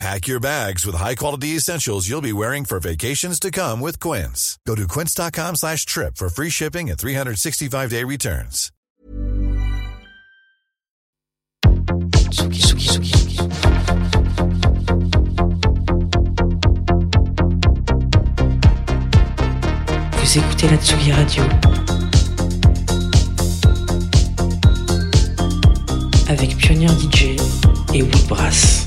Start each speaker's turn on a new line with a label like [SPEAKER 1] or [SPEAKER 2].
[SPEAKER 1] Pack your bags with high-quality essentials you'll be wearing for vacations to come with Quince. Go to quince.com slash trip for free shipping and 365-day returns.
[SPEAKER 2] Vous écoutez la Tsugi Radio avec Pionnier DJ et Woodbrass.